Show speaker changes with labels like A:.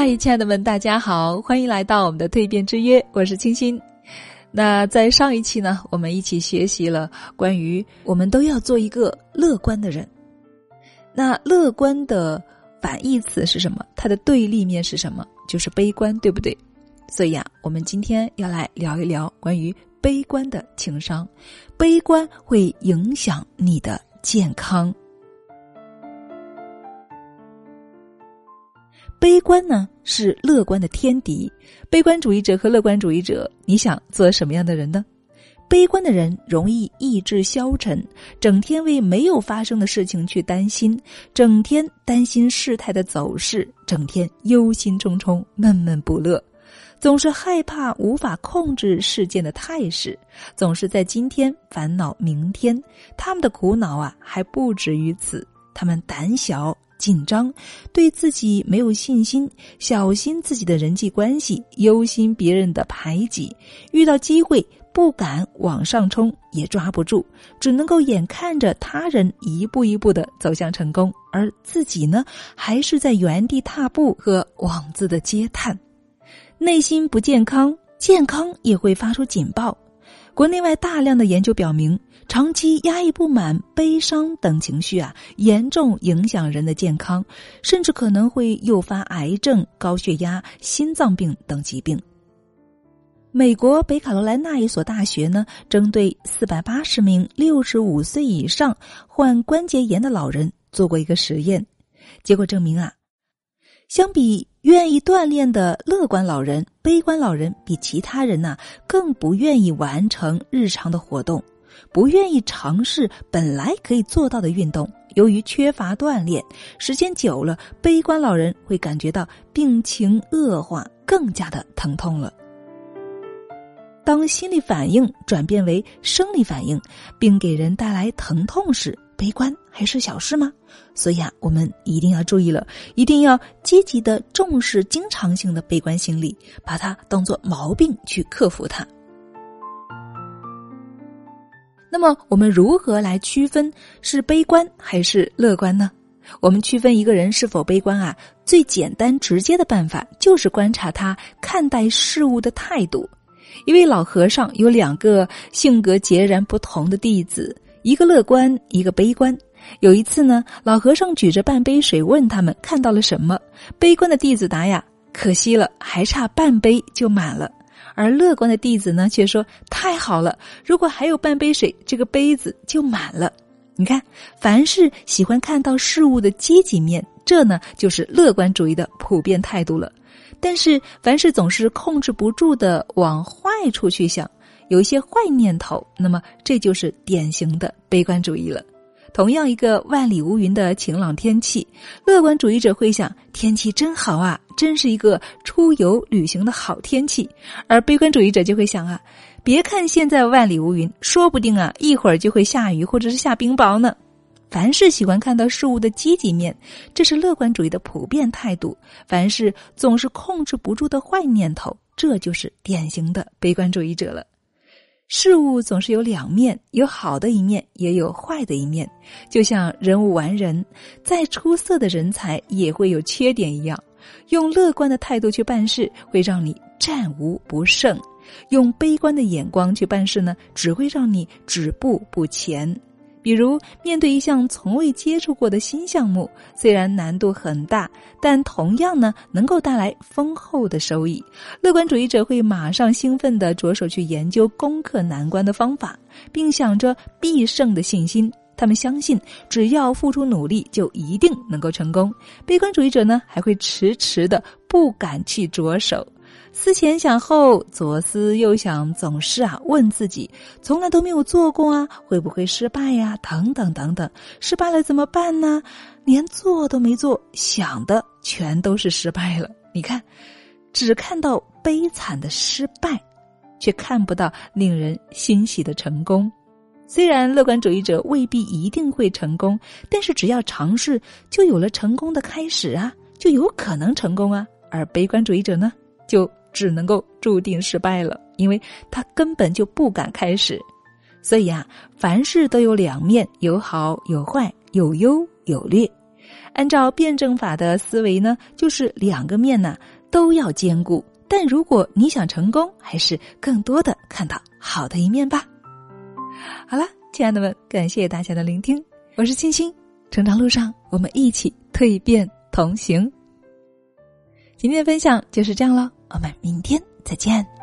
A: 嗨，亲爱的们，大家好，欢迎来到我们的蜕变之约，我是清新。那在上一期呢，我们一起学习了关于我们都要做一个乐观的人。那乐观的反义词是什么？它的对立面是什么？就是悲观，对不对？所以啊，我们今天要来聊一聊关于悲观的情商。悲观会影响你的健康。悲观呢是乐观的天敌。悲观主义者和乐观主义者，你想做什么样的人呢？悲观的人容易意志消沉，整天为没有发生的事情去担心，整天担心事态的走势，整天忧心忡忡、闷闷不乐，总是害怕无法控制事件的态势，总是在今天烦恼明天。他们的苦恼啊还不止于此，他们胆小。紧张，对自己没有信心，小心自己的人际关系，忧心别人的排挤，遇到机会不敢往上冲，也抓不住，只能够眼看着他人一步一步的走向成功，而自己呢，还是在原地踏步和妄自的嗟叹，内心不健康，健康也会发出警报。国内外大量的研究表明。长期压抑不满、悲伤等情绪啊，严重影响人的健康，甚至可能会诱发癌症、高血压、心脏病等疾病。美国北卡罗来纳一所大学呢，针对四百八十名六十五岁以上患关节炎的老人做过一个实验，结果证明啊，相比愿意锻炼的乐观老人，悲观老人比其他人呢更不愿意完成日常的活动。不愿意尝试本来可以做到的运动，由于缺乏锻炼，时间久了，悲观老人会感觉到病情恶化，更加的疼痛了。当心理反应转变为生理反应，并给人带来疼痛时，悲观还是小事吗？所以啊，我们一定要注意了，一定要积极的重视经常性的悲观心理，把它当做毛病去克服它。那么，我们如何来区分是悲观还是乐观呢？我们区分一个人是否悲观啊，最简单直接的办法就是观察他看待事物的态度。一位老和尚有两个性格截然不同的弟子，一个乐观，一个悲观。有一次呢，老和尚举着半杯水问他们看到了什么，悲观的弟子答呀：“可惜了，还差半杯就满了。”而乐观的弟子呢，却说：“太好了，如果还有半杯水，这个杯子就满了。”你看，凡是喜欢看到事物的积极面，这呢就是乐观主义的普遍态度了。但是，凡是总是控制不住的往坏处去想，有一些坏念头，那么这就是典型的悲观主义了。同样一个万里无云的晴朗天气，乐观主义者会想天气真好啊，真是一个出游旅行的好天气；而悲观主义者就会想啊，别看现在万里无云，说不定啊一会儿就会下雨或者是下冰雹呢。凡是喜欢看到事物的积极面，这是乐观主义的普遍态度；凡是总是控制不住的坏念头，这就是典型的悲观主义者了。事物总是有两面，有好的一面，也有坏的一面。就像人无完人，再出色的人才也会有缺点一样。用乐观的态度去办事，会让你战无不胜；用悲观的眼光去办事呢，只会让你止步不前。比如，面对一项从未接触过的新项目，虽然难度很大，但同样呢能够带来丰厚的收益。乐观主义者会马上兴奋地着手去研究攻克难关的方法，并想着必胜的信心。他们相信，只要付出努力，就一定能够成功。悲观主义者呢，还会迟迟的不敢去着手。思前想后，左思右想，总是啊问自己：从来都没有做过啊，会不会失败呀？等等等等，失败了怎么办呢？连做都没做，想的全都是失败了。你看，只看到悲惨的失败，却看不到令人欣喜的成功。虽然乐观主义者未必一定会成功，但是只要尝试，就有了成功的开始啊，就有可能成功啊。而悲观主义者呢，就。只能够注定失败了，因为他根本就不敢开始。所以啊，凡事都有两面，有好有坏，有优有劣。按照辩证法的思维呢，就是两个面呢都要兼顾。但如果你想成功，还是更多的看到好的一面吧。好了，亲爱的们，感谢大家的聆听，我是青青，成长路上我们一起蜕变同行。今天的分享就是这样了，我们明天再见。